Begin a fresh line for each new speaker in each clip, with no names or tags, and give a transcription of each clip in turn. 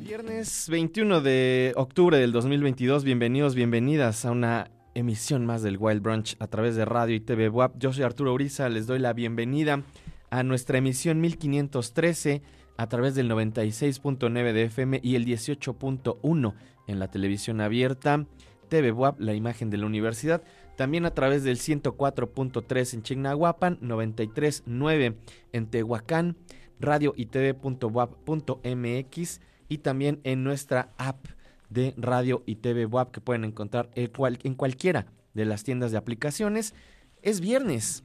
Viernes 21 de octubre del 2022, bienvenidos, bienvenidas a una emisión más del Wild Brunch a través de radio y TV WAP. Yo soy Arturo Uriza, les doy la bienvenida a nuestra emisión 1513 a través del 96.9 de FM y el 18.1 en la televisión abierta. TV WAP, la imagen de la universidad. También a través del 104.3 en Chignahuapan, 93.9 en Tehuacán, radio y también en nuestra app de radio y TV WAP que pueden encontrar en cualquiera de las tiendas de aplicaciones. Es viernes,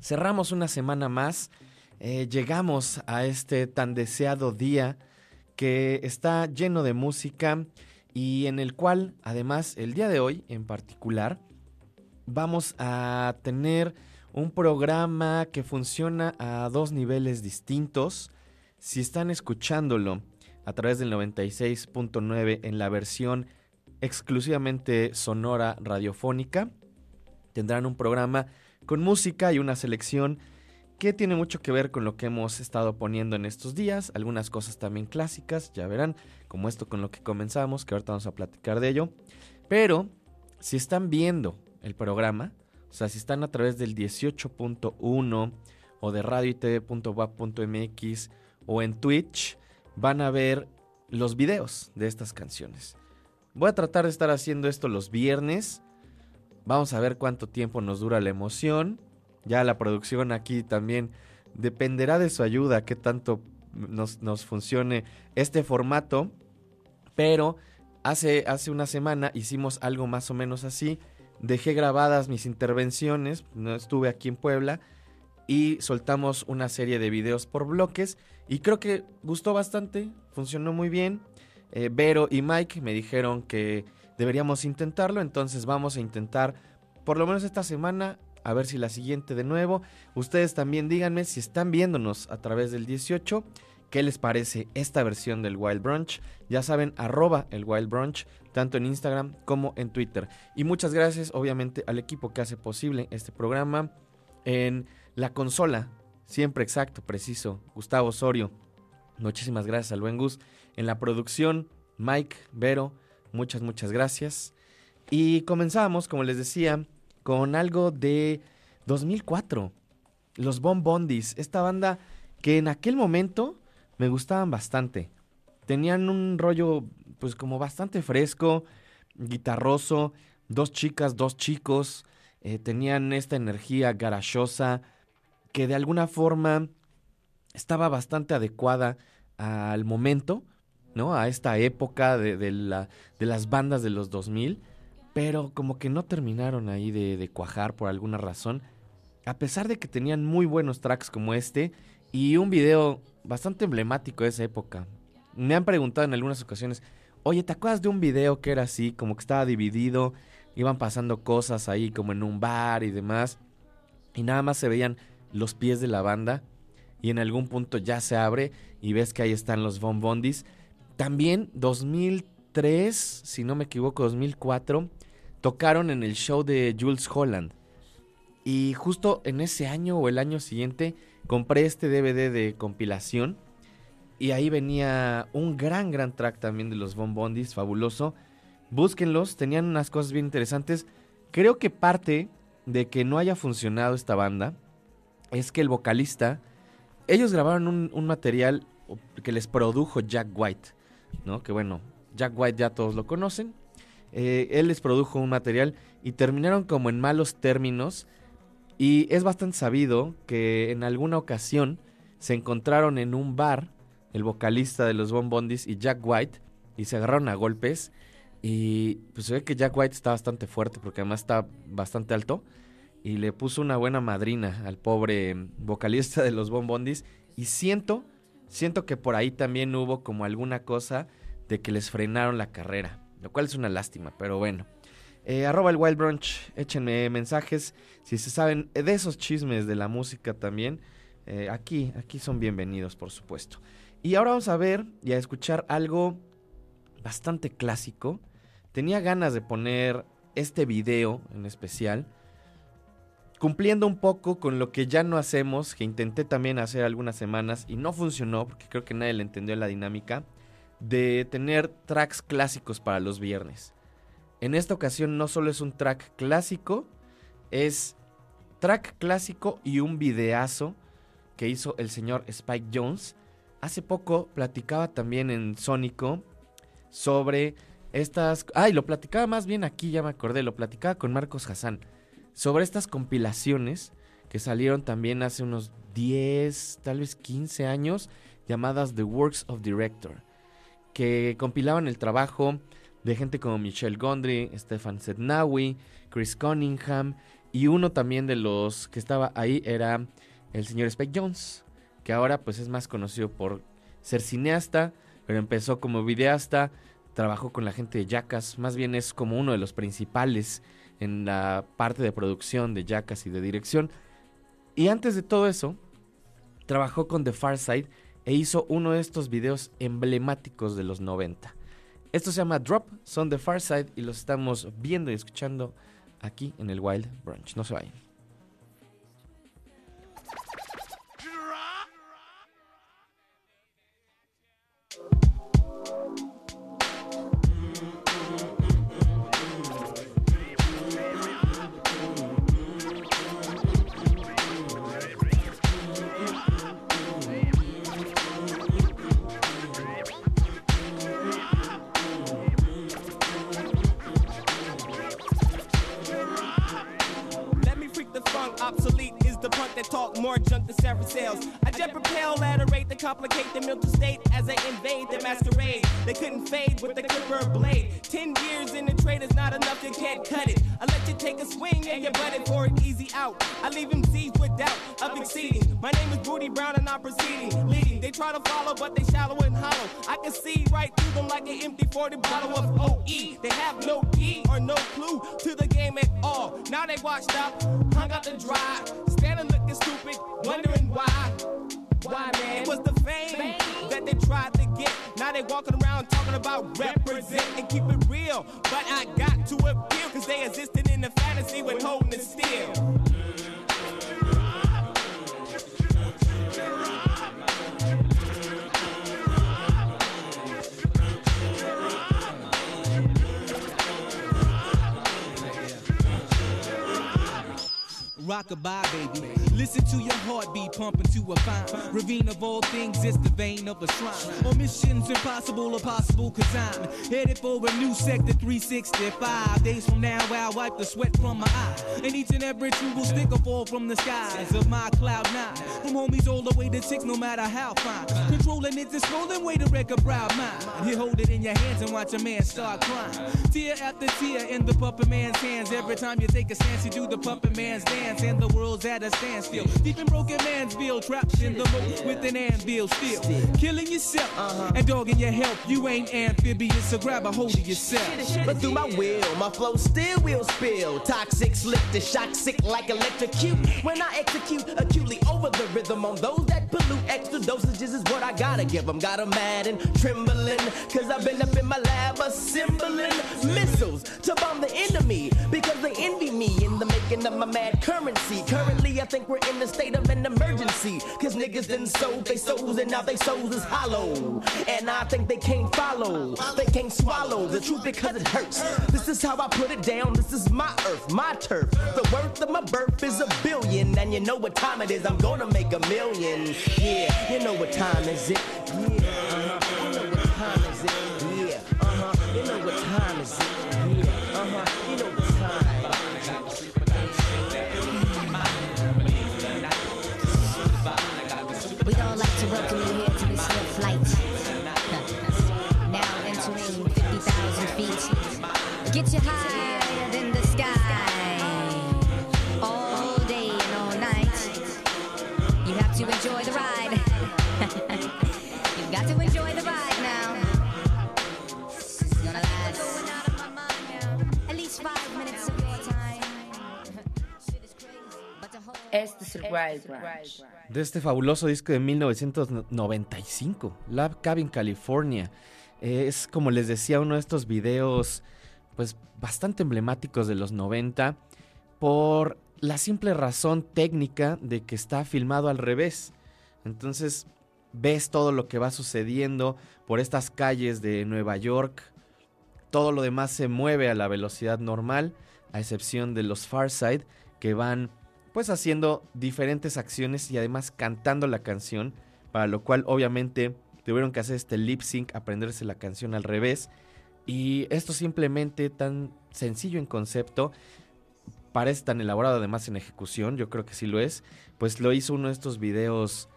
cerramos una semana más, eh, llegamos a este tan deseado día que está lleno de música y en el cual además el día de hoy en particular vamos a tener un programa que funciona a dos niveles distintos. Si están escuchándolo a través del 96.9 en la versión exclusivamente sonora radiofónica, tendrán un programa con música y una selección que tiene mucho que ver con lo que hemos estado poniendo en estos días, algunas cosas también clásicas, ya verán, como esto con lo que comenzamos, que ahorita vamos a platicar de ello. Pero si están viendo el programa, o sea, si están a través del 18.1 o de radio o en Twitch, van a ver los videos de estas canciones. Voy a tratar de estar haciendo esto los viernes. Vamos a ver cuánto tiempo nos dura la emoción. Ya la producción aquí también dependerá de su ayuda, qué tanto nos, nos funcione este formato. Pero hace, hace una semana hicimos algo más o menos así. Dejé grabadas mis intervenciones, no estuve aquí en Puebla y soltamos una serie de videos por bloques y creo que gustó bastante, funcionó muy bien. Eh, Vero y Mike me dijeron que deberíamos intentarlo, entonces vamos a intentar por lo menos esta semana, a ver si la siguiente de nuevo. Ustedes también díganme si están viéndonos a través del 18, qué les parece esta versión del Wild Brunch. Ya saben, arroba el Wild Brunch, tanto en Instagram como en Twitter. Y muchas gracias, obviamente, al equipo que hace posible este programa. En la consola, siempre exacto, preciso, Gustavo Osorio. Muchísimas gracias al buen. En la producción, Mike, Vero, muchas, muchas gracias. Y comenzamos, como les decía, con algo de 2004. Los Bon Bondis, esta banda que en aquel momento me gustaban bastante. Tenían un rollo, pues como bastante fresco, guitarroso, dos chicas, dos chicos, eh, tenían esta energía garachosa que de alguna forma estaba bastante adecuada al momento, ¿no? A esta época de, de la- de las bandas de los 2000, pero como que no terminaron ahí de, de cuajar por alguna razón, a pesar de que tenían muy buenos tracks como este y un video bastante emblemático de esa época. Me han preguntado en algunas ocasiones, oye, ¿te acuerdas de un video que era así, como que estaba dividido, iban pasando cosas ahí como en un bar y demás, y nada más se veían los pies de la banda, y en algún punto ya se abre y ves que ahí están los Von Bondis. También 2003, si no me equivoco, 2004, tocaron en el show de Jules Holland. Y justo en ese año o el año siguiente compré este DVD de compilación. Y ahí venía un gran, gran track también de los Von Bondis, fabuloso. Búsquenlos, tenían unas cosas bien interesantes. Creo que parte de que no haya funcionado esta banda es que el vocalista, ellos grabaron un, un material que les produjo Jack White, ¿no? Que bueno, Jack White ya todos lo conocen. Eh, él les produjo un material y terminaron como en malos términos. Y es bastante sabido que en alguna ocasión se encontraron en un bar el vocalista de los Bon Bondis y Jack White y se agarraron a golpes. Y pues se ve que Jack White está bastante fuerte porque además está bastante alto. Y le puso una buena madrina al pobre vocalista de los Bon Bondis. Y siento, siento que por ahí también hubo como alguna cosa de que les frenaron la carrera. Lo cual es una lástima, pero bueno. Eh, arroba el Wild Brunch, échenme mensajes si se saben de esos chismes de la música también. eh, aquí, aquí son bienvenidos, por supuesto. Y ahora vamos a ver y a escuchar algo bastante clásico. Tenía ganas de poner este video en especial, cumpliendo un poco con lo que ya no hacemos, que intenté también hacer algunas semanas y no funcionó, porque creo que nadie le entendió la dinámica, de tener tracks clásicos para los viernes. En esta ocasión no solo es un track clásico, es track clásico y un videazo que hizo el señor Spike Jones. Hace poco platicaba también en Sónico sobre estas... Ay, lo platicaba más bien aquí, ya me acordé, lo platicaba con Marcos Hassan. Sobre estas compilaciones que salieron también hace unos 10, tal vez 15 años, llamadas The Works of Director, que compilaban el trabajo de gente como Michelle Gondry, Stefan Sednawi, Chris Cunningham, y uno también de los que estaba ahí era el señor Spike Jones, que ahora pues es más conocido por ser cineasta, pero empezó como videasta, trabajó con la gente de Jackass, más bien es como uno de los principales en la parte de producción de Jackass y de dirección. Y antes de todo eso, trabajó con The Far Side e hizo uno de estos videos emblemáticos de los 90. Esto se llama Drop, son The Far Side y los estamos viendo y escuchando aquí en el Wild Brunch. No se vayan.
The punk that talk more junk than Sarah sales. I jet propel at a rate to complicate the mental state as they invade the masquerade. They couldn't fade with the clipper blade. Ten years in the trade is not enough, you can't cut it. I let you take a swing and you butted for an easy out. I leave him seized with doubt of exceeding. My name is Booty Brown and I'm proceeding. Leading, they try to follow, but they shallow and hollow. I can see right through them like an empty 40 bottle of OE. They have no key or no clue to the game at all. Now they washed up, hung out to dry, standing looking stupid, wondering why. Why, man? It was the fame that they tried to get. Now they walking around talking about represent and keep it real. But I got to appeal, cause they existed in the fantasy when holding it still.
Rockabye, baby. Listen to your heartbeat pumping to a fine ravine of all things. It's the vein of a shrine. On missions impossible or possible, cause I'm headed for a new sector 365. Days from now, I'll wipe the sweat from my eye. And each and every true will stick or fall from the skies of my cloud nine. From homies all the way to six, no matter how fine. Controlling it's a swollen way to wreck a proud mind. You hold it in your hands and watch a man start crying. Tear after tear in the puppet man's hands. Every time you take a stance, you do the puppet man's dance. And the world's at a standstill. Deep in broken man's bill, trapped in the moat with an anvil still. Killing yourself and dogging your health. You ain't amphibious, so grab a hold of yourself.
But through my will, my flow still will spill. Toxic, slick to shock, sick like electrocute. When I execute acutely over the rhythm on those that pollute, extra dosages is what I gotta give them. Got 'em mad and trembling, cause I've been up in my lab assembling missiles to bomb the enemy. Because they envy me in the making of my mad currency. Currently, I think we're in the state of an emergency. Cause niggas done sold they souls and now they souls is hollow. And I think they can't follow, they can't swallow the truth because it hurts. This is how I put it down, this is my earth, my turf. The worth of my birth is a billion. And you know what time it is, I'm gonna make a million. Yeah, you know what time is it? Yeah, uh-huh. You know what time is it? Yeah, uh-huh. You know what time is it? Yeah, uh-huh.
We'd all like to welcome you here to this here flight. now entering 50,000 feet. Get you higher
De este fabuloso disco de 1995, Lab Cabin California. Eh, es como les decía uno de estos videos pues bastante emblemáticos de los 90 por la simple razón técnica de que está filmado al revés. Entonces ves todo lo que va sucediendo por estas calles de Nueva York. Todo lo demás se mueve a la velocidad normal, a excepción de los Farside que van pues haciendo diferentes acciones y además cantando la canción, para lo cual obviamente tuvieron que hacer este lip sync, aprenderse la canción al revés. Y esto simplemente tan sencillo en concepto, parece tan elaborado además en ejecución, yo creo que sí lo es, pues lo hizo uno de estos videos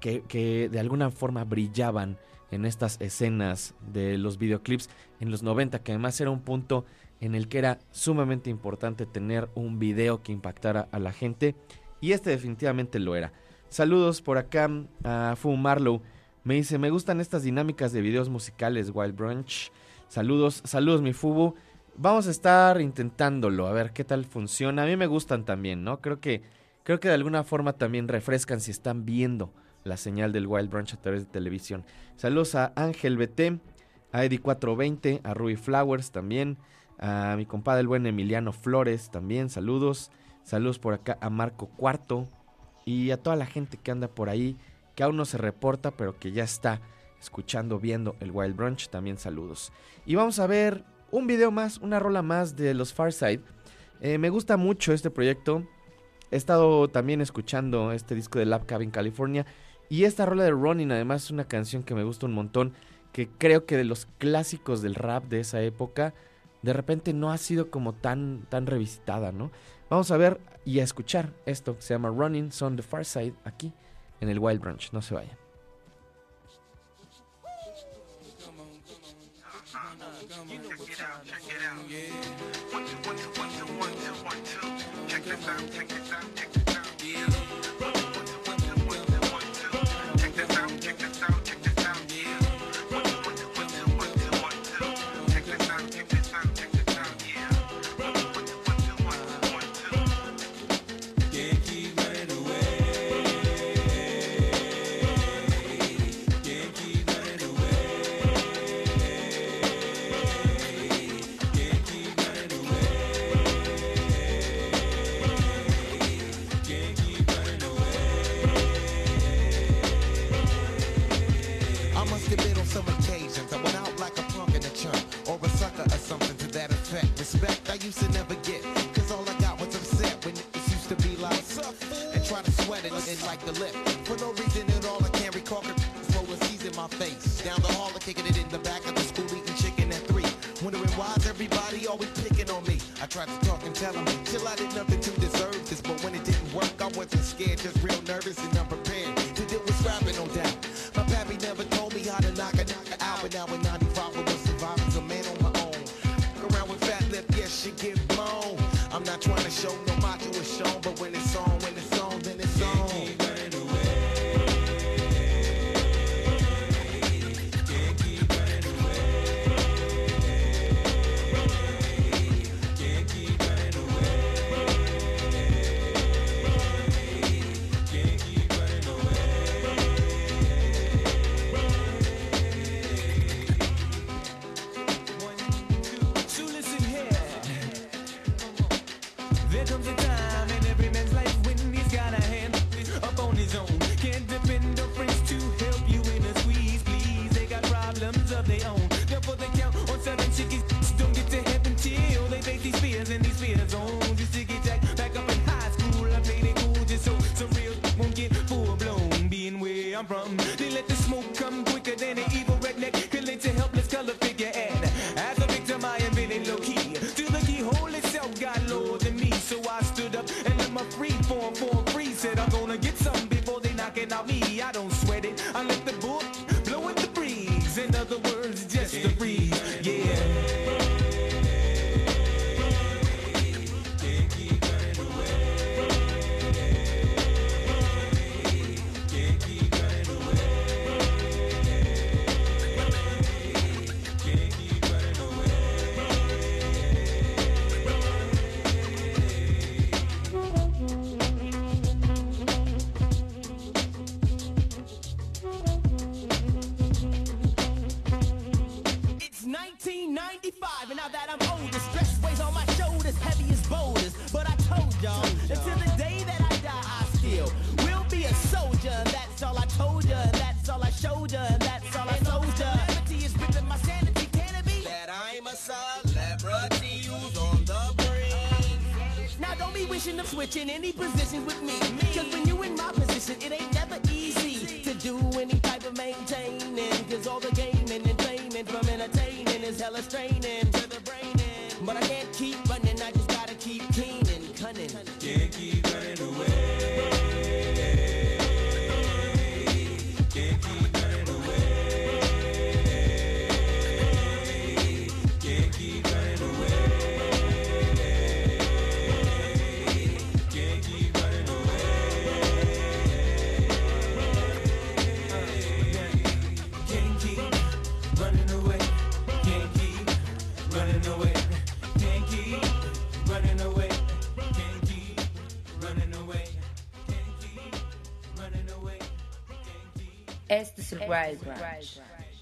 que, que de alguna forma brillaban en estas escenas de los videoclips en los 90, que además era un punto en el que era sumamente importante tener un video que impactara a la gente y este definitivamente lo era. Saludos por acá a Fu Marlow. Me dice, me gustan estas dinámicas de videos musicales, Wild Brunch. Saludos, saludos mi Fubu. Vamos a estar intentándolo, a ver qué tal funciona. A mí me gustan también, ¿no? Creo que, creo que de alguna forma también refrescan si están viendo la señal del Wild Brunch a través de televisión. Saludos a Ángel BT, a Eddie420, a Ruby Flowers también, a mi compadre el buen Emiliano Flores también, saludos. Saludos por acá a Marco Cuarto y a toda la gente que anda por ahí, que aún no se reporta, pero que ya está escuchando, viendo el Wild Brunch, también saludos. Y vamos a ver un video más, una rola más de los Farside. Eh, me gusta mucho este proyecto. He estado también escuchando este disco de Lab Cabin California. Y esta rola de Running además es una canción que me gusta un montón. Que creo que de los clásicos del rap de esa época, de repente no ha sido como tan, tan revisitada, ¿no? Vamos a ver y a escuchar esto que se llama Running Son the Far Side aquí en el Wild Branch. No se vayan.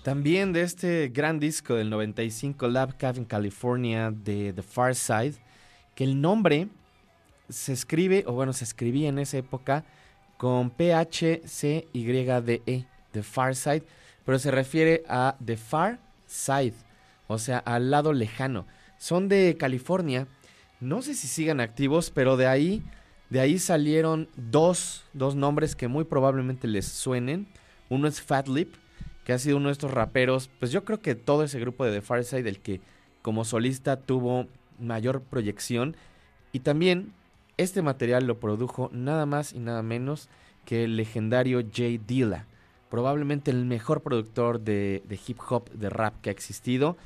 También de este gran disco del 95, Lab Cave in California, de The Far Side, que el nombre se escribe, o bueno, se escribía en esa época con P-H-C-Y-D-E, The Far Side, pero se refiere a The Far Side, o sea, al lado lejano. Son de California, no sé si sigan activos, pero de ahí, de ahí salieron dos, dos nombres que muy probablemente les suenen. Uno es Fat Lip, que ha sido uno de estos raperos, pues yo creo que todo ese grupo de The Farside, del que como solista tuvo mayor proyección. Y también este material lo produjo nada más y nada menos que el legendario Jay Dilla, probablemente el mejor productor de, de hip hop, de rap que ha existido.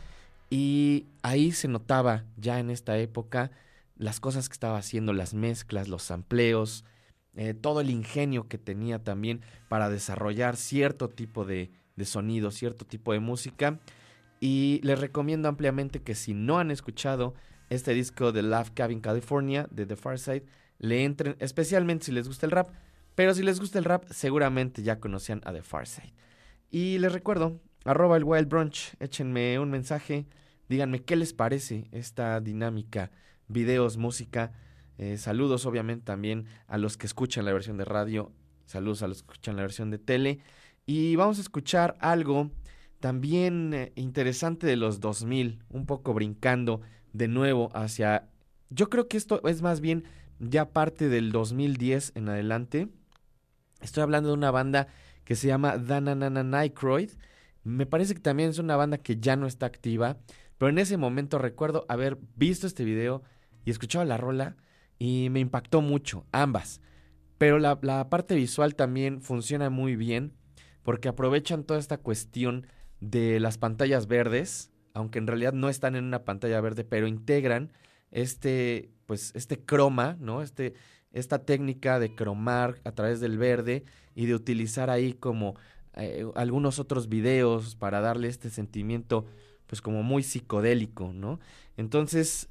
Y ahí se notaba ya en esta época las cosas que estaba haciendo, las mezclas, los sampleos, eh, todo el ingenio que tenía también para desarrollar cierto tipo de, sonido, cierto tipo de música. Y les recomiendo ampliamente que si no han escuchado este disco de Love Cabin California de The Far Side, le entren, especialmente si les gusta el rap. Pero si les gusta el rap, seguramente ya conocían a The Far Side. Y les recuerdo, arroba el Wild Brunch, échenme un mensaje, díganme qué les parece esta dinámica, videos, música. Eh, saludos obviamente también a los que escuchan la versión de radio, saludos a los que escuchan la versión de tele. Y vamos a escuchar algo también eh, interesante de los 2000, un poco brincando de nuevo hacia... Yo creo que esto es más bien ya parte del 2010 en adelante. Estoy hablando de una banda que se llama Dananana Nycroid. Me parece que también es una banda que ya no está activa, pero en ese momento recuerdo haber visto este video y escuchado la rola y me impactó mucho, ambas. Pero la, parte visual también funciona muy bien porque aprovechan toda esta cuestión de las pantallas verdes, aunque en realidad no están en una pantalla verde, pero integran este, pues, este croma, ¿no? Este, esta técnica de cromar a través del verde y de utilizar ahí como eh, algunos otros videos para darle este sentimiento, pues como muy psicodélico, ¿no? Entonces,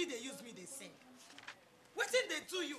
still dey use me dey sing. Did they do you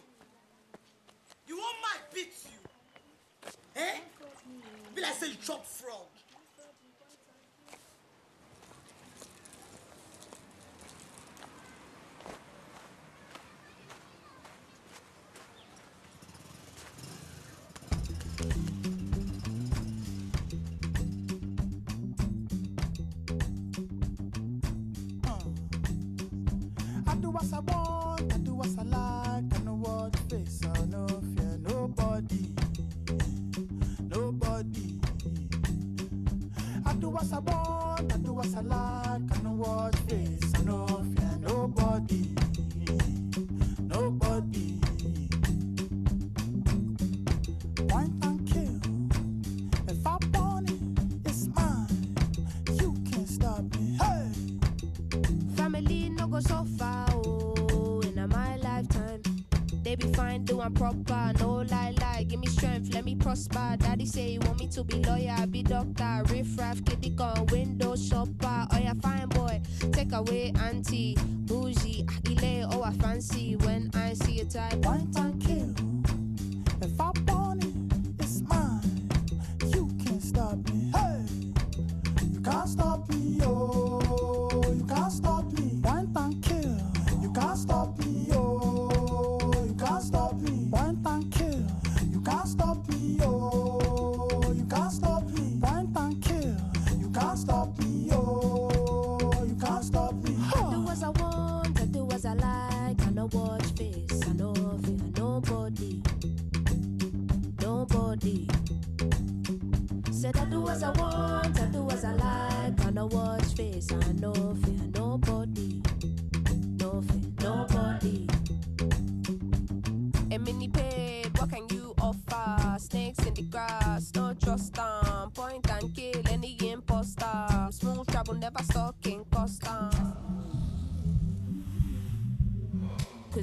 prosper. Daddy say he want me to be lawyer.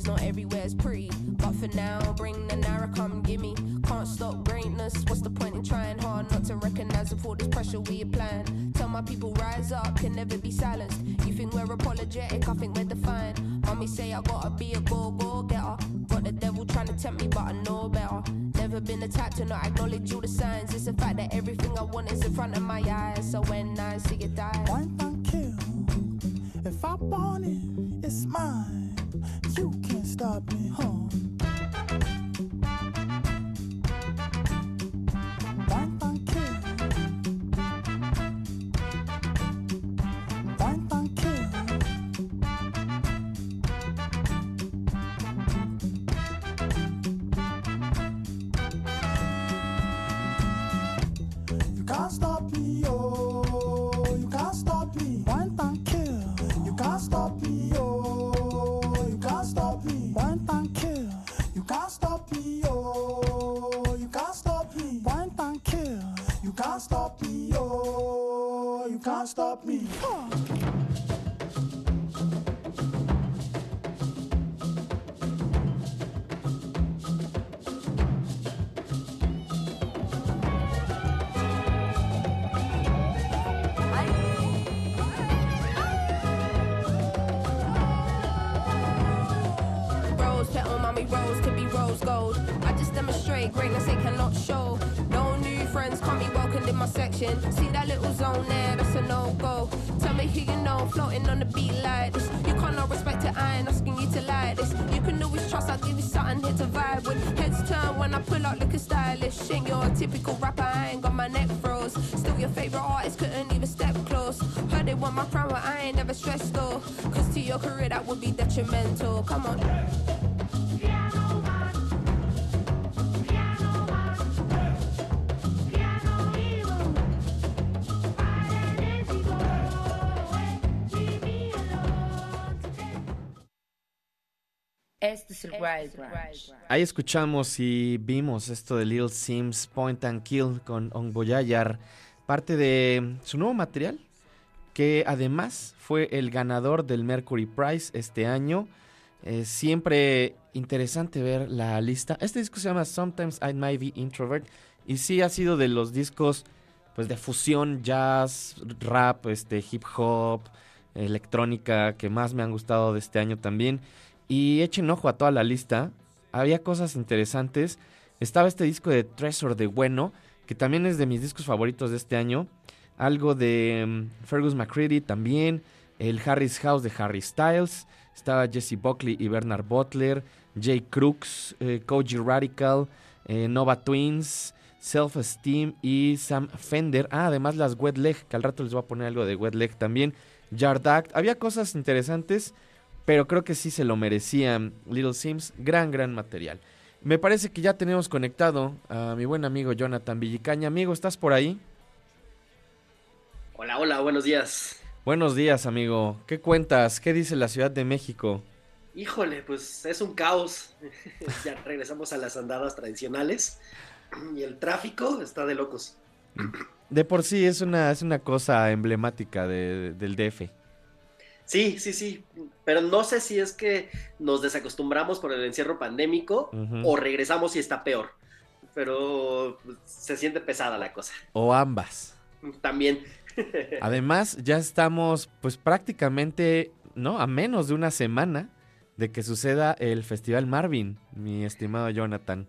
not it's pretty. stylish. You're a typical rapper, I ain't got my neck froze. Still your favorite artist, couldn't even step close. Heard they want my crown, but I ain't never stressed though. Cause to your career, that would be detrimental. Come on.
Ahí escuchamos y vimos esto de Little Sims Point and Kill con Ongboyayar, parte de su nuevo material, que además fue el ganador del Mercury Prize este año. Eh, siempre interesante ver la lista. Este disco se llama Sometimes I Might Be Introvert y sí ha sido de los discos pues de fusión jazz, rap, este hip hop, electrónica que más me han gustado de este año también. Y echen ojo a toda la lista. Había cosas interesantes. Estaba este disco de Treasure de Bueno, que también es de mis discos favoritos de este año. Algo de mm, Fergus McCready también. El Harris House de Harry Styles. Estaba Jesse Buckley y Bernard Butler. Jay Crooks, eh, Koji Radical, eh, Nova Twins, Self Esteem y Sam Fender. Ah, además las Wet Leg, que al rato les voy a poner algo de Wet Leg también. Yard Act. Había cosas interesantes, pero creo que sí se lo merecían. Little Sims, gran, gran material. Me parece que ya tenemos conectado a mi buen amigo Jonathan Villicaña. Amigo, ¿estás por ahí?
Hola, hola, buenos días.
Buenos días, amigo. ¿Qué cuentas? ¿Qué dice la Ciudad de México?
Híjole, pues es un caos. ya regresamos a las andadas tradicionales y el tráfico está de locos.
De por sí es una, es una cosa emblemática de- del DF.
Sí, sí, sí, pero no sé si es que nos desacostumbramos por el encierro pandémico o regresamos y está peor, pero pues, se siente pesada la cosa.
O ambas.
También.
Además, ya estamos pues prácticamente, ¿no? A menos de una semana de que suceda el Festival Marvin, mi estimado Jonathan.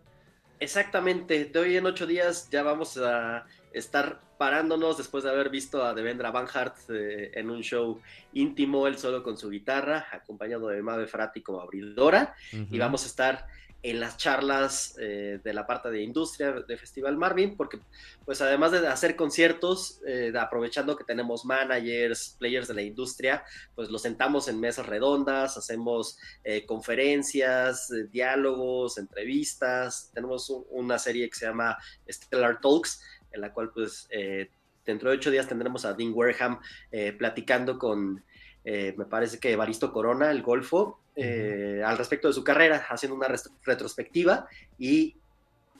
Exactamente, de hoy en ocho días ya vamos a estar parándonos después de haber visto a Devendra Banhart eh, en un show íntimo, él solo con su guitarra, acompañado de Mabe Frati como abridora, y
Ujú.
vamos a estar en las charlas eh, de la parte de industria de Festival Marvin, porque pues además de hacer conciertos, eh, aprovechando que tenemos managers, players de la industria, pues los sentamos en mesas redondas, hacemos eh, conferencias, eh, diálogos, entrevistas, tenemos un- una serie que se llama Stellar Talks, en la cual pues eh, dentro de ocho días tendremos a Dean Wareham eh, platicando con, eh, me parece que Evaristo Corona, el Golfo, eh, al respecto de su carrera, haciendo una retrospectiva y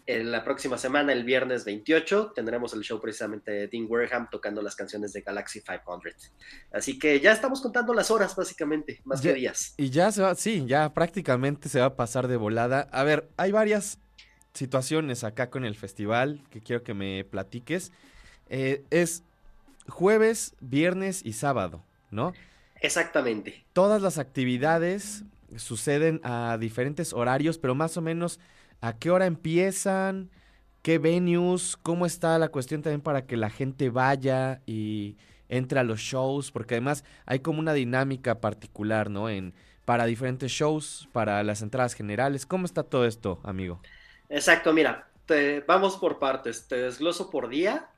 en la próxima semana, el viernes 28, tendremos el show precisamente de Dean Wareham tocando las canciones de Galaxy 500. Así que ya estamos contando las horas, básicamente, más
Ya-
que días.
Y ya se va, sí, ya prácticamente se va a pasar de volada. A ver, hay varias situaciones acá con el festival que quiero que me platiques. Eh, es jueves, viernes y sábado, ¿no?
Exactamente.
Todas las actividades suceden a diferentes horarios, pero más o menos a qué hora empiezan, qué venues, cómo está la cuestión también para que la gente vaya y entre a los shows, porque además hay como una dinámica particular, ¿no? En para diferentes shows, para las entradas generales. ¿Cómo está todo esto, amigo?
Exacto, mira, te- vamos por partes, te desgloso por día.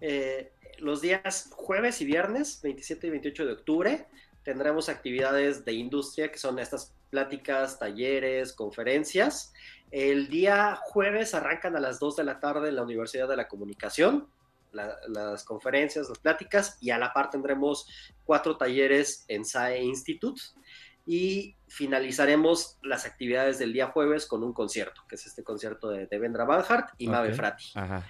Eh, los días jueves y viernes, 27 y 28 de octubre, tendremos actividades de industria, que son estas pláticas, talleres, conferencias. El día jueves arrancan a las 2 de la tarde en la Universidad de la Comunicación, la- las conferencias, las pláticas, y a la par tendremos cuatro talleres en SAE Institute. Y finalizaremos las actividades del día jueves con un concierto, que es este concierto de Devendra Banhart y Mabe
Ok.
Frati.
Ajá.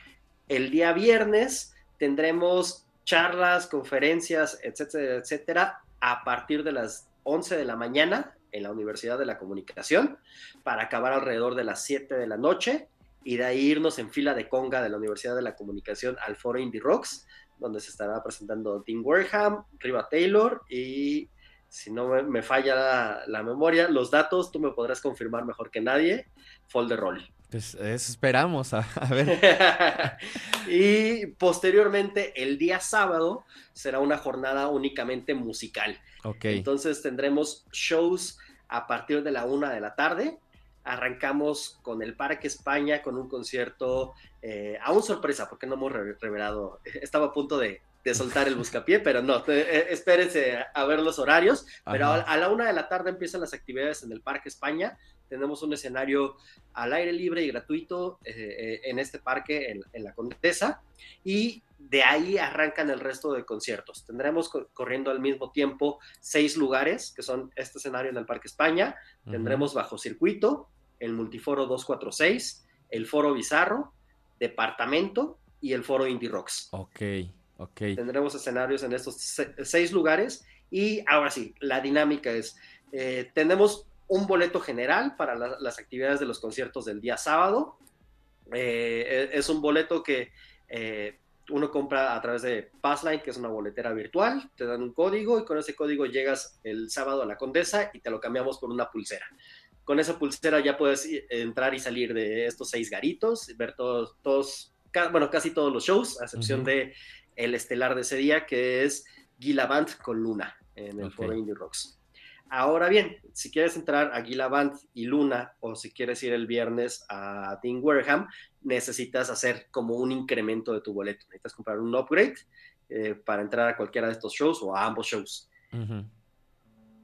El día viernes tendremos charlas, conferencias, etcétera, etcétera, a partir de las 11 de la mañana en la Universidad de la Comunicación, para acabar alrededor de las 7 de la noche y de ahí irnos en fila de conga de la Universidad de la Comunicación al Foro Indie Rocks, donde se estará presentando Dean Wareham, Riva Taylor y si no me, me falla la, la memoria, los datos tú me podrás confirmar mejor que nadie, Folder Roll.
Pues eso esperamos, a, a ver.
y posteriormente, el día sábado, será una jornada únicamente musical.
Ok.
Entonces tendremos shows a partir de la una de la tarde. Arrancamos con el Parque España con un concierto, eh, aún sorpresa, porque no hemos re- revelado. Estaba a punto de, de soltar el buscapié, pero no, te- eh, espérense a ver los horarios. Pero a,
Ajá.
a la una de la tarde empiezan las actividades en el Parque España. Tenemos un escenario al aire libre y gratuito eh, eh, en este parque, en, en la Condesa, y de ahí arrancan el resto de conciertos. Tendremos co- corriendo al mismo tiempo seis lugares, que son este escenario en el Parque España, tendremos Bajo Circuito, el Multiforo 246, el Foro Bizarro, Departamento y el Foro Indie Rocks.
Ok.
Tendremos escenarios en estos se- seis lugares y ahora sí, la dinámica es, eh, tenemos un boleto general para la- las actividades de los conciertos del día sábado. Eh, es un boleto que eh, uno compra a través de Passline, que es una boletera virtual, te dan un código y con ese código llegas el sábado a la Condesa y te lo cambiamos por una pulsera. Con esa pulsera ya puedes i- entrar y salir de estos seis garitos, ver todos, todos bueno, casi todos los shows, a excepción de el estelar de ese día, que es Gila Band con Luna en el foro Indie Rocks. Ahora bien, si quieres entrar a Gila Band y Luna, o si quieres ir el viernes a Dean Wareham, necesitas hacer como un incremento de tu boleto. Necesitas comprar un upgrade eh, para entrar a cualquiera de estos shows o a ambos shows.
Ujú.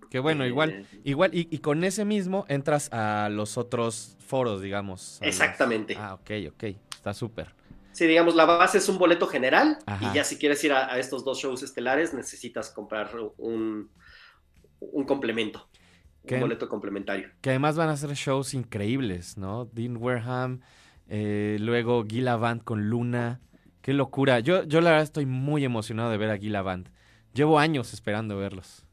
Que bueno,
Eh,
igual, igual, y, y con ese mismo entras a los otros foros, digamos. los-
Exactamente.
Ah, ok, ok. Está súper.
Sí, digamos, la base es un boleto general
Ajá.
y ya si quieres ir a, a estos dos shows estelares necesitas comprar un, un complemento, un boleto complementario.
Que además van a ser shows increíbles, ¿no? Dean Wareham, eh, luego Gila Band con Luna. Qué locura. Yo, yo la verdad estoy muy emocionado de ver a Gila Band. Llevo años esperando verlos.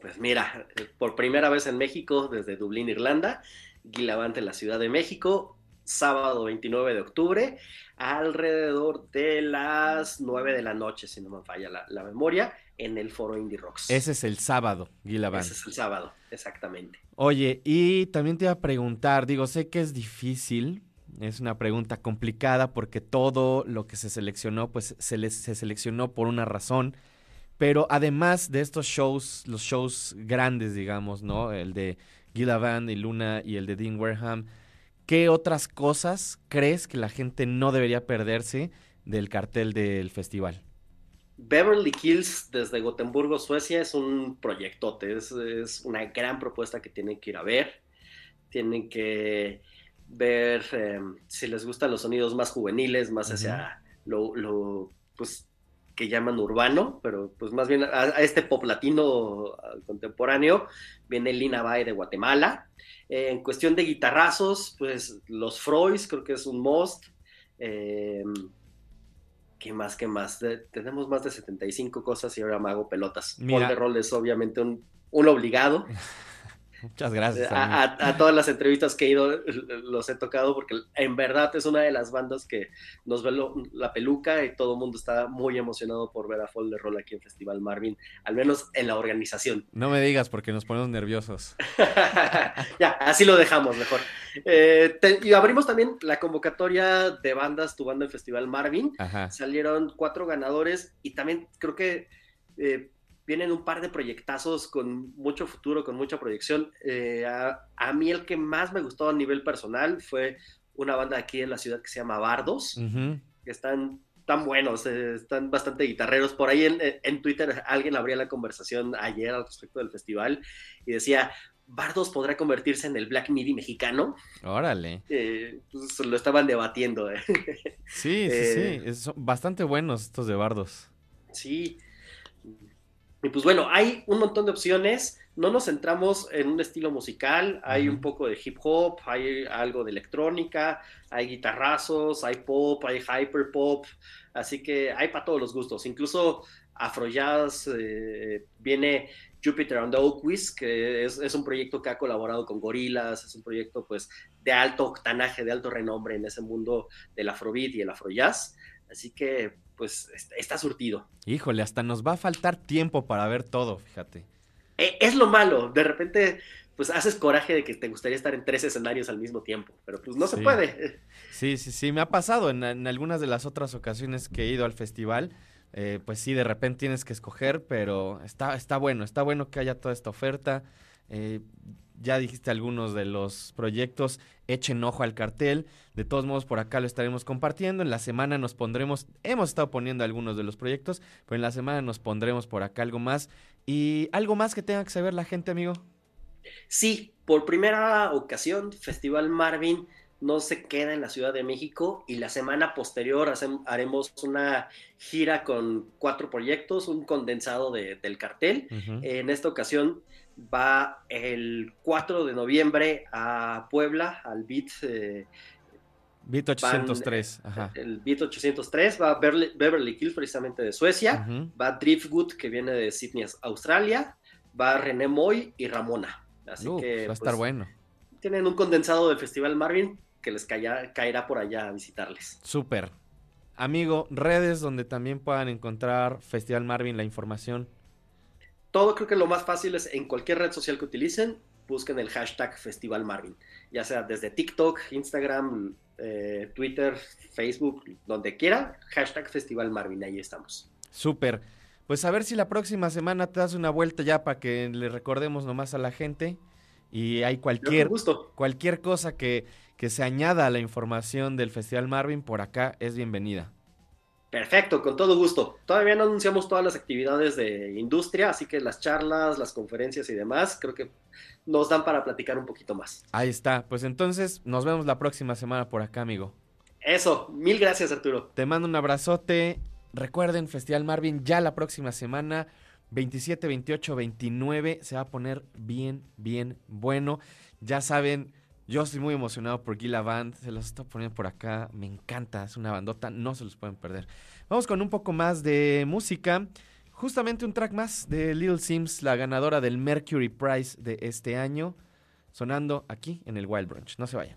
Pues mira, eh, por primera vez en México, desde Dublín, Irlanda, Guilavante en la Ciudad de México, sábado 29 de octubre, alrededor de las 9 de la noche, si no me falla la, la memoria, en el foro Indie Rocks.
Ese es el sábado, Gila Band.
Ese es el sábado, exactamente.
Oye, y también te iba a preguntar, digo, sé que es difícil, es una pregunta complicada porque todo lo que se seleccionó, pues se, les- se seleccionó por una razón, pero además de estos shows, los shows grandes, digamos, ¿no? El de Gila Band y Luna y el de Dean Wareham, ¿qué otras cosas crees que la gente no debería perderse del cartel del festival?
Beverly Hills desde Gotemburgo, Suecia, es un proyectote, es, es una gran propuesta que tienen que ir a ver. Tienen que ver eh, si les gustan los sonidos más juveniles, más hacia lo, lo, pues, que llaman urbano, pero pues más bien a, a este pop latino contemporáneo, viene Lina Bay de Guatemala. Eh, en cuestión de guitarrazos, pues los Freus creo que es un must. Eh, ¿Qué más? ¿Qué más? De- tenemos más de 75 cosas y ahora me hago pelotas.
Mira.
Paul de Roll es obviamente un, un obligado.
Muchas gracias.
A,
amigo.
a- a todas las entrevistas que he ido los he tocado porque en verdad es una de las bandas que nos ve lo- la peluca y todo el mundo está muy emocionado por ver a Fall de Roll aquí en Festival Marvin, al menos en la organización.
No me digas porque nos ponemos nerviosos.
ya, así lo dejamos mejor. Eh, te- y abrimos también la convocatoria de bandas Tu Banda en Festival Marvin.
Ajá.
Salieron cuatro ganadores y también creo que eh, vienen un par de proyectazos con mucho futuro, con mucha proyección. Eh, a, a mí el que más me gustó a nivel personal fue una banda aquí en la ciudad que se llama Bardos, que están tan buenos, eh, están bastante guitarreros. Por ahí en, en Twitter alguien abría la conversación ayer al respecto del festival y decía, Bardos podrá convertirse en el Black Midi mexicano.
Órale.
Eh, pues, lo estaban debatiendo. eh.
Sí, sí,
Eh,
sí. son bastante buenos estos de bardos.
Sí. Y pues bueno, hay un montón de opciones. No nos centramos en un estilo musical. Hay un poco de hip hop, hay algo de electrónica, hay guitarrazos, hay pop, hay hyper pop. Así que hay para todos los gustos. Incluso Afrojazz eh, viene Jupiter and the Oakwis, que es, es un proyecto que ha colaborado con Gorilas, es un proyecto pues de alto octanaje, de alto renombre en ese mundo del afrobeat y el afrojazz. Así que pues está, surtido.
Híjole, hasta nos va a faltar tiempo para ver todo, fíjate.
E- Es lo malo, de repente pues haces coraje de que te gustaría estar en tres escenarios al mismo tiempo, pero pues no se puede.
Sí, sí, sí, me ha pasado en, en algunas de las otras ocasiones que he ido al festival. eh, pues sí, de repente tienes que escoger, pero está, está bueno, está bueno que haya toda esta oferta. Eh, ya dijiste algunos de los proyectos, echen ojo al cartel. De todos modos, por acá lo estaremos compartiendo. En la semana nos pondremos, hemos estado poniendo algunos de los proyectos, pero en la semana nos pondremos por acá algo más. ¿Y algo más que tenga que saber la gente, amigo?
Sí, por primera ocasión, Festival Marvin no se queda en la Ciudad de México y la semana posterior haremos una gira con cuatro proyectos, un condensado de- del cartel. En esta ocasión va el 4 de noviembre a Puebla, al Beat, eh,
Beat 803, ajá.
El Beat 803 va Beverly, Beverly Hills, precisamente de Suecia. Va Driftwood, que viene de Sydney, Australia. Va René Moy y Ramona. Así
Uh,
que
va a estar
pues,
bueno.
tienen un condensado del Festival Marvin que les caerá, caerá por allá a visitarles.
Súper. Amigo, redes donde también puedan encontrar Festival Marvin la información.
Todo creo que lo más fácil es en cualquier red social que utilicen, busquen el hashtag Festival Marvin. Ya sea desde TikTok, Instagram, eh, Twitter, Facebook, donde quiera, hashtag Festival Marvin, ahí estamos.
Súper. Pues a ver si la próxima semana te das una vuelta ya para que le recordemos nomás a la gente. Y hay cualquier,
gusto.
cualquier cosa que, que se añada a la información del Festival Marvin por acá es bienvenida.
Perfecto, con todo gusto. Todavía no anunciamos todas las actividades de industria, así que las charlas, las conferencias y demás, creo que nos dan para platicar un poquito más.
Ahí está. Pues entonces nos vemos la próxima semana por acá, amigo.
Eso, mil gracias Arturo.
Te mando un abrazote. Recuerden, Festival Marvin ya la próxima semana, 27, 28, 29, se va a poner bien, bien bueno. Ya saben, yo estoy muy emocionado por Gila Band, se los estoy poniendo por acá, me encanta, es una bandota, no se los pueden perder. Vamos con un poco más de música. Justamente un track más de Lil Sims, la ganadora del Mercury Prize de este año, sonando aquí en el Wild Brunch. No se vayan.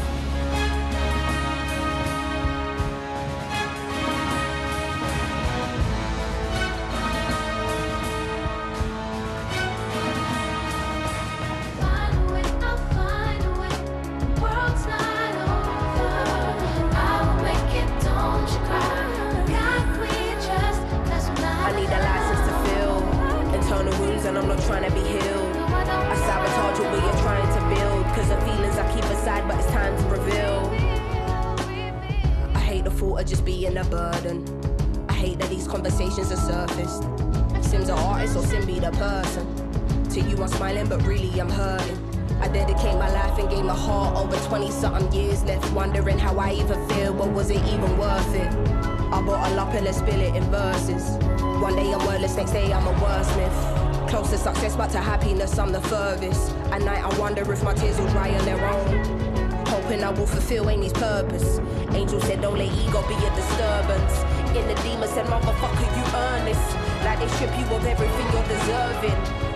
In the demon said motherfucker you earn this. Like they strip you of everything you're deserving.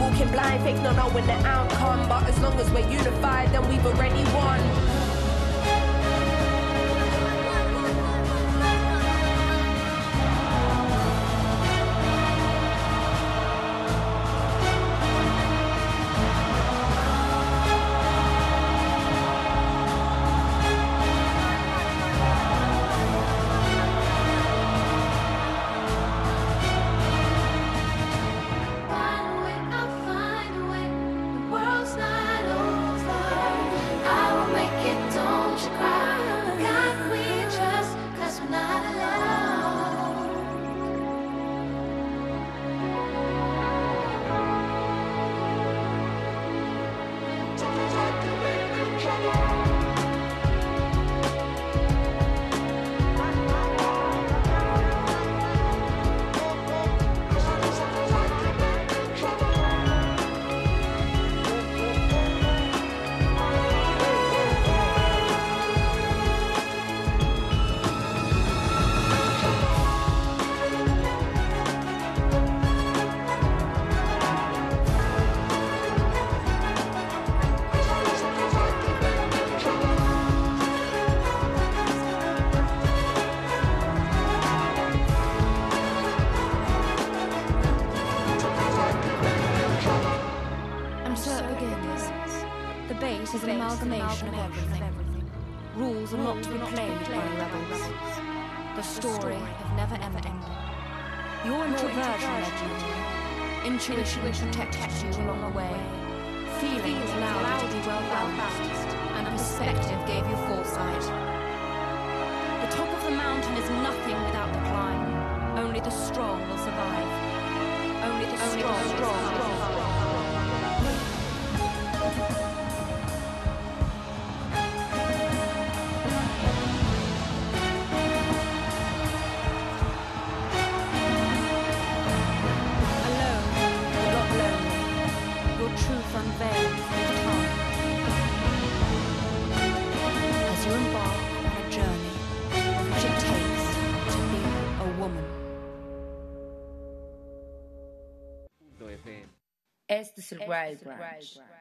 Walking blind, faith not knowing the outcome. But as long as we're unified, then we've already won.
Intuition protected you along the way. Feelings allowed you to be well balanced. And perspective gave you foresight. The top of the mountain is nothing without the climb. Only the strong will survive. Only the strong, strong, strong.
Este es el Wild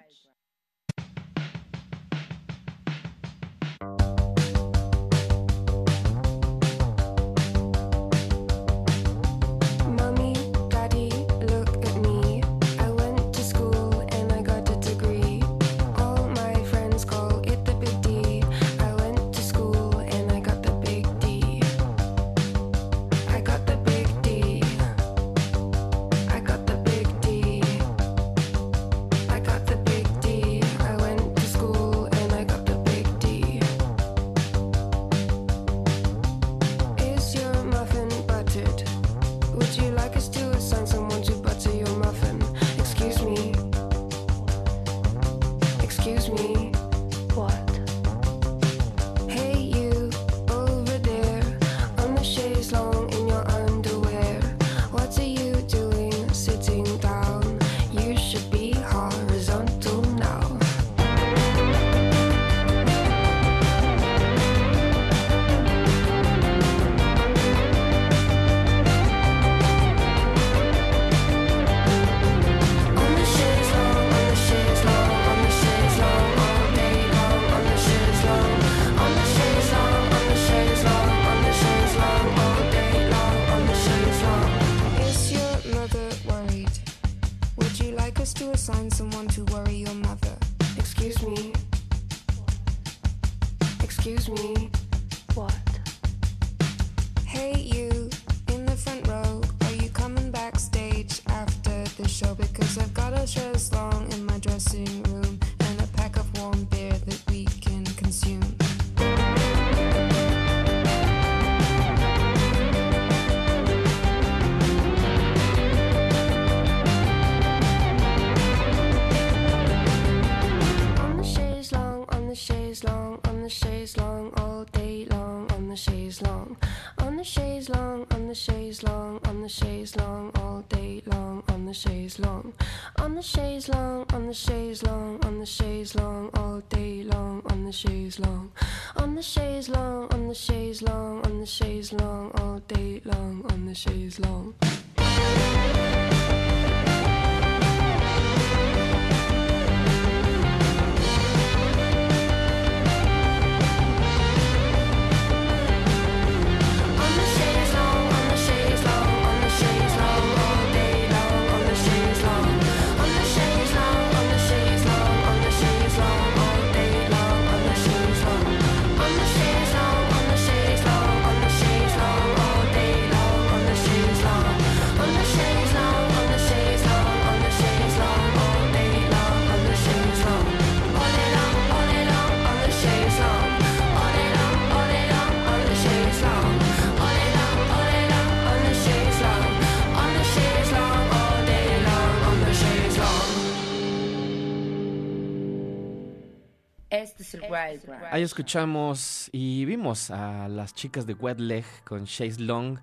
Ahí escuchamos y vimos a las chicas de Wet Leg con Chase Long.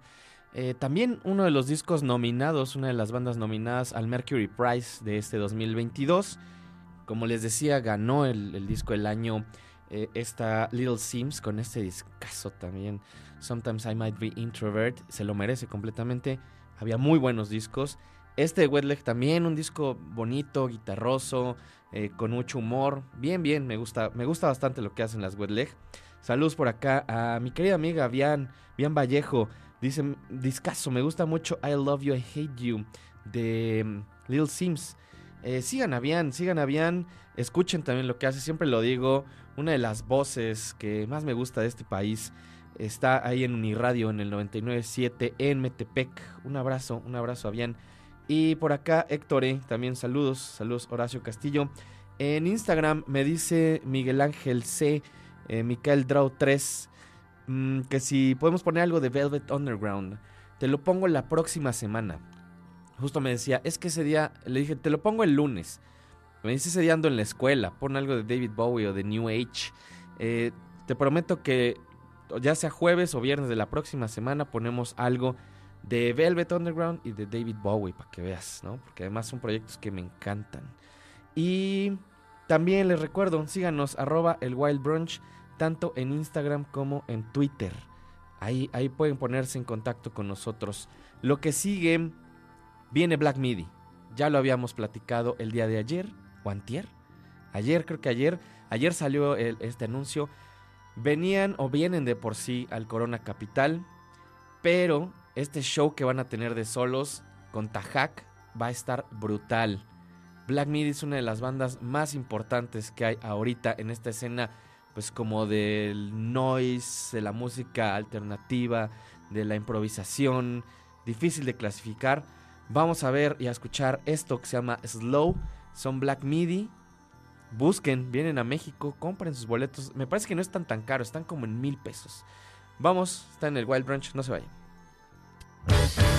Eh, también uno de los discos nominados, una de las bandas nominadas al Mercury Prize de este 2022. Como les decía, ganó el, disco del año eh, esta Little Sims con este discazo también. Sometimes I Might Be Introvert. Se lo merece completamente. Había muy buenos discos. Este de Wet Leg también, un disco bonito, guitarroso, eh, con mucho humor. Bien, bien, me gusta, me gusta bastante lo que hacen las Wet Leg. Saludos por acá a mi querida amiga Bian, Bian Vallejo. Dice, discaso, me gusta mucho I Love You, I Hate You de mm, Lil Sims. Eh, sigan a Bian, sigan a Bian, escuchen también lo que hace, siempre lo digo, una de las voces que más me gusta de este país está ahí en Uniradio en el 99.7 en Metepec. Un abrazo, un abrazo a Bian. Y por acá Héctor, E, también saludos, saludos Horacio Castillo. En Instagram me dice Miguel Ángel C, eh, Micael Draw 3, mm, que si podemos poner algo de Velvet Underground. Te lo pongo la próxima semana. Justo me decía, es que ese día, le dije, te lo pongo el lunes. Me dice ese día ando en la escuela, pon algo de David Bowie o de New Age. Eh, te prometo que ya sea jueves o viernes de la próxima semana ponemos algo de Velvet Underground y de David Bowie para que veas, ¿no? Porque además son proyectos que me encantan. Y también les recuerdo, síganos arroba el Wild Brunch, tanto en Instagram como en Twitter. Ahí, ahí pueden ponerse en contacto con nosotros. Lo que sigue, viene Black Midi. Ya lo habíamos platicado el día de ayer, o antier. Ayer, creo que ayer, ayer salió este anuncio. Venían o vienen de por sí al Corona Capital, pero este show que van a tener de solos con Tajak va a estar brutal. Black Midi es una de las bandas más importantes que hay ahorita en esta escena, pues como del noise, de la música alternativa, de la improvisación, difícil de clasificar. Vamos a ver y a escuchar esto que se llama Slow, son Black Midi. Busquen, vienen a México, compren sus boletos. Me parece que no están tan caros, están como en mil pesos. Vamos, está en el Wild Branch, no se vayan.
Thank you.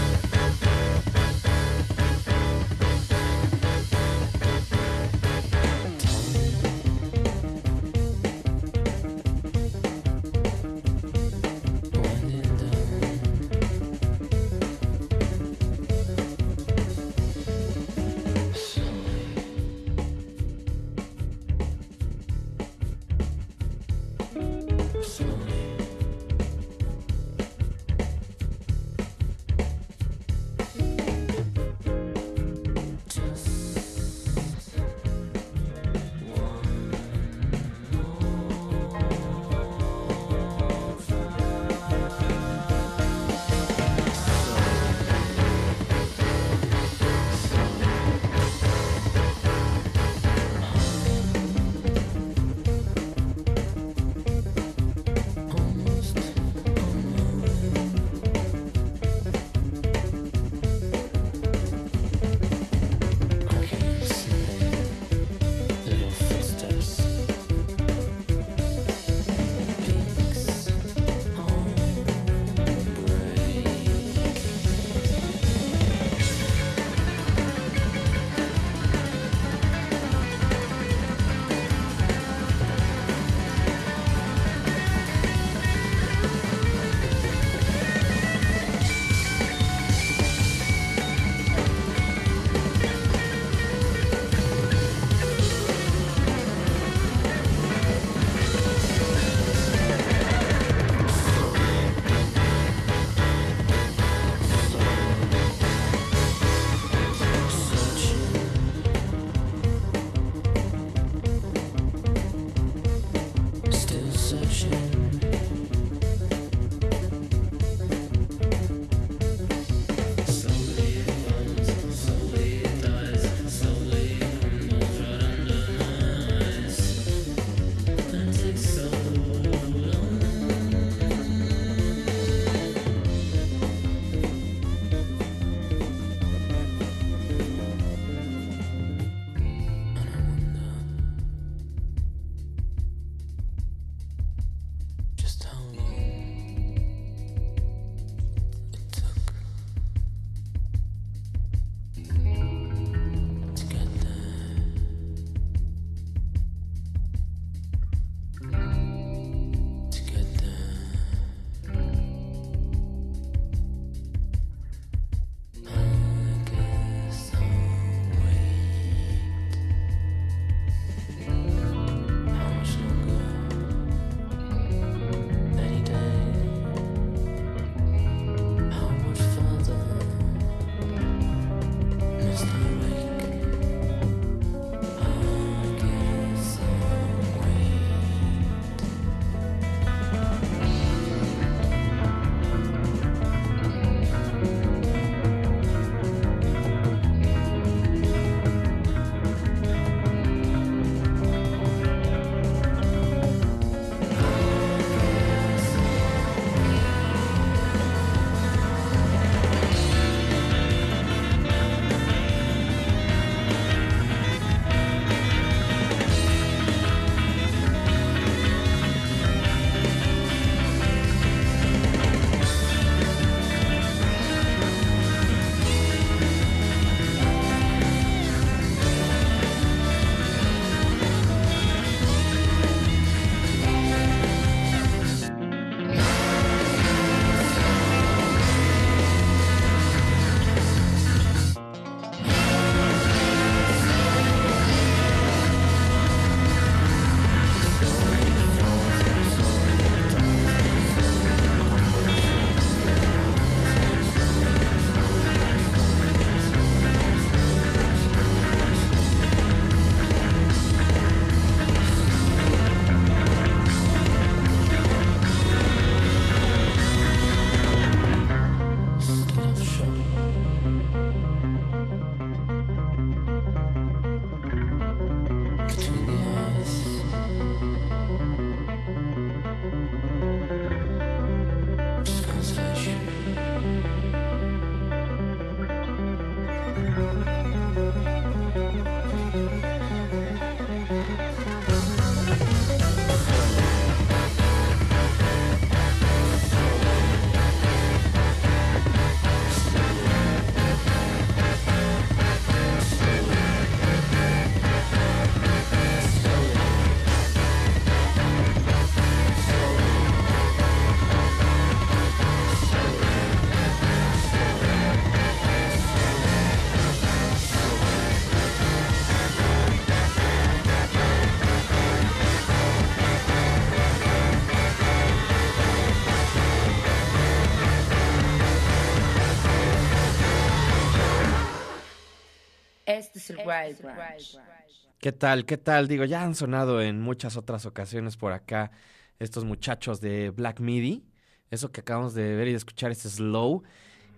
¿Qué tal? ¿Qué tal? Digo, ya han sonado en muchas otras ocasiones por acá estos muchachos de Black Midi. Eso que acabamos de ver y de escuchar es Slow.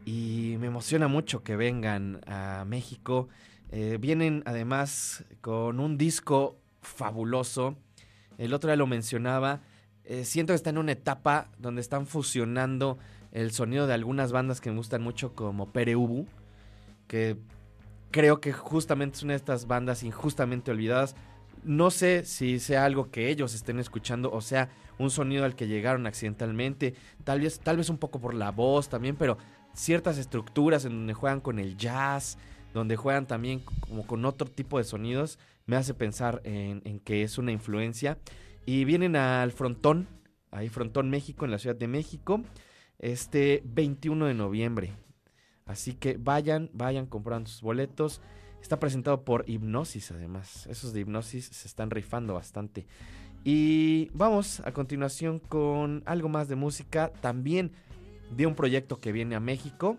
Y me emociona mucho que vengan a México. Eh, vienen además con un disco fabuloso. El otro día lo mencionaba. Eh, siento que está en una etapa donde están fusionando el sonido de algunas bandas que me gustan mucho como Pereubu, que creo que justamente es una de estas bandas injustamente olvidadas. No sé si sea algo que ellos estén escuchando o sea un sonido al que llegaron accidentalmente, tal vez, tal vez un poco por la voz también, pero ciertas estructuras en donde juegan con el jazz, donde juegan también como con otro tipo de sonidos, me hace pensar en, en que es una influencia. Y vienen al Frontón, ahí Frontón México, en la Ciudad de México, este 21 de noviembre. Así que vayan, vayan comprando sus boletos. Está presentado por Hipnosis, además. Esos de Hipnosis se están rifando bastante. Y vamos a continuación con algo más de música. También de un proyecto que viene a México.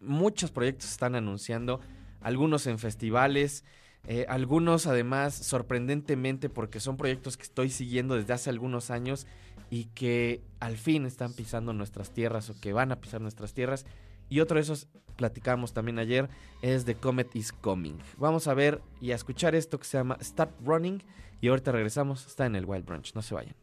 Muchos proyectos están anunciando. Algunos en festivales. eh, algunos además sorprendentemente porque son proyectos que estoy siguiendo desde hace algunos años y que al fin están pisando nuestras tierras o que van a pisar nuestras tierras. Y otro de esos, platicamos también ayer, es The Comet is Coming. Vamos a ver y a escuchar esto que se llama Start Running. Y ahorita regresamos, está en el Wild Branch, no se vayan.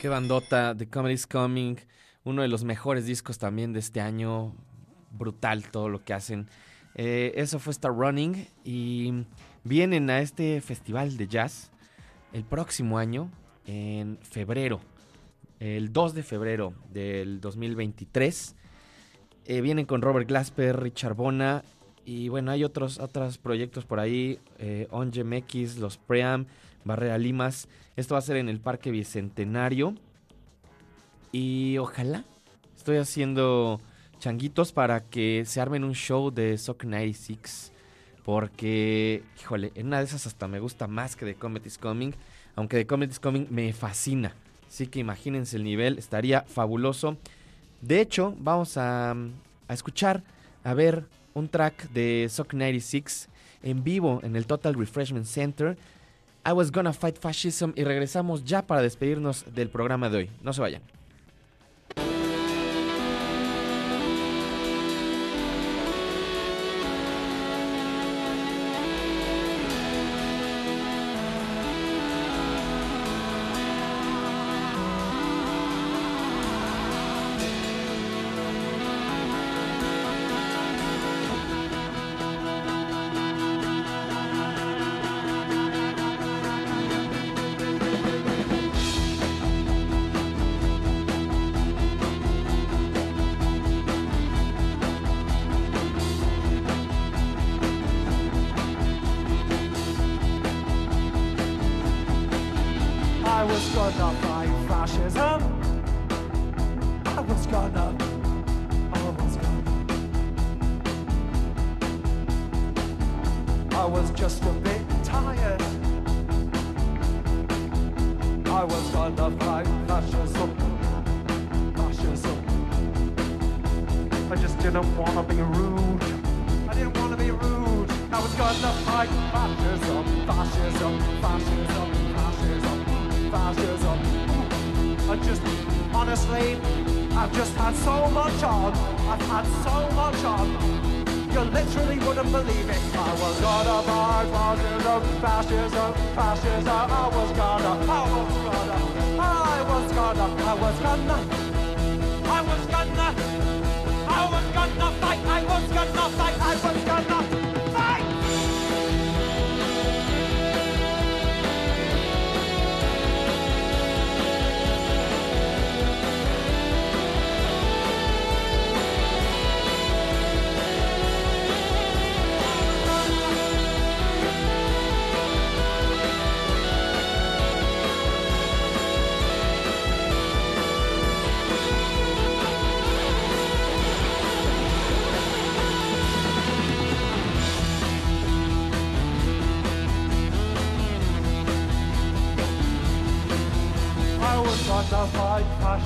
Qué bandota, The Comedy's Coming, uno de los mejores discos también de este año, brutal todo lo que hacen. Eh, eso fue Star Running y vienen a este festival de jazz el próximo año, en febrero, el 2 de febrero del 2023. Eh, vienen con Robert Glasper, Richard Bona y bueno, hay otros, otros proyectos por ahí, eh, MX, Los Pream, Barrera Limas. Esto va a ser en el Parque Bicentenario. Y ojalá, estoy haciendo changuitos para que se armen un show de Sock 96. Porque, híjole, en una de esas hasta me gusta más que The Comet is Coming. Aunque The Comet is Coming me fascina. Así que imagínense el nivel, estaría fabuloso. De hecho, vamos a, a escuchar, a ver un track de Sock 96 en vivo en el Total Refreshment Center. I was gonna fight fascism y regresamos ya para despedirnos del programa de hoy. No se vayan.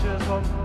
just one.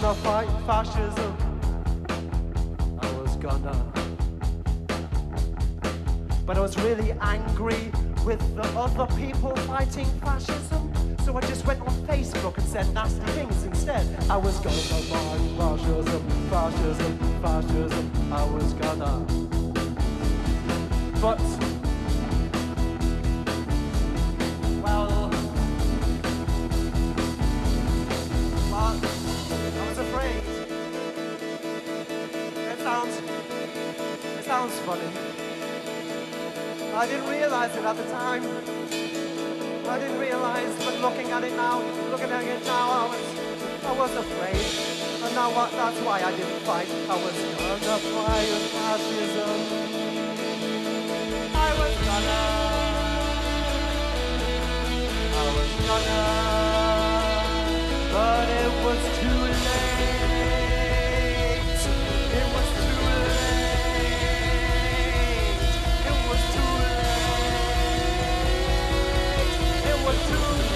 carnaval, faixas I
didn't realize it at the time. I didn't realize, but looking at it now, looking at it now, I was, I was afraid. And now that's why I didn't fight. I was gonna fight fascism. I was gonna. I was gonna.
number two.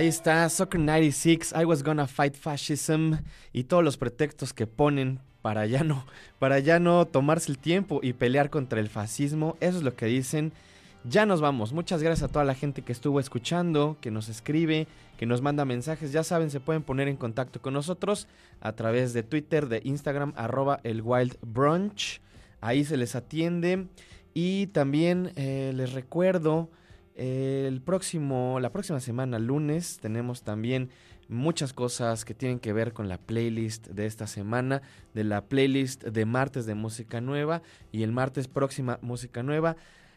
Ahí está, Soccer 96, I was gonna fight fascism y todos los pretextos que ponen para ya no, para ya no tomarse el tiempo y pelear contra el fascismo. Eso es lo que dicen. Ya nos vamos. Muchas gracias a toda la gente que estuvo escuchando, que nos escribe, que nos manda mensajes. Ya saben, se pueden poner en contacto con nosotros a través de Twitter, de Instagram, arroba el Wild. Ahí se les atiende. Y también eh, les recuerdo el próximo, la próxima semana, lunes, tenemos también muchas cosas que tienen que ver con la playlist de esta semana, de la playlist de martes de música nueva y el martes próxima música nueva.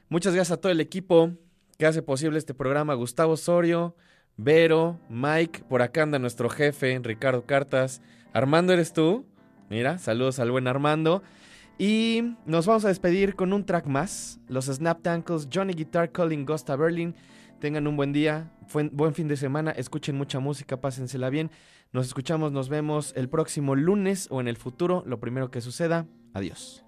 Muchas gracias a todo el equipo que hace posible este programa, Gustavo Osorio, Vero, Mike, por acá anda nuestro jefe, Ricardo Cartas. Armando, ¿eres tú? Mira, saludos al buen Armando. Y nos vamos a despedir con un track más. Los Snap Tankles, Johnny Guitar Calling Gusta Berlin. Tengan un buen día, buen fin de semana, escuchen mucha música, pásensela bien. Nos escuchamos, nos vemos el próximo lunes o en el futuro, lo primero que suceda. Adiós.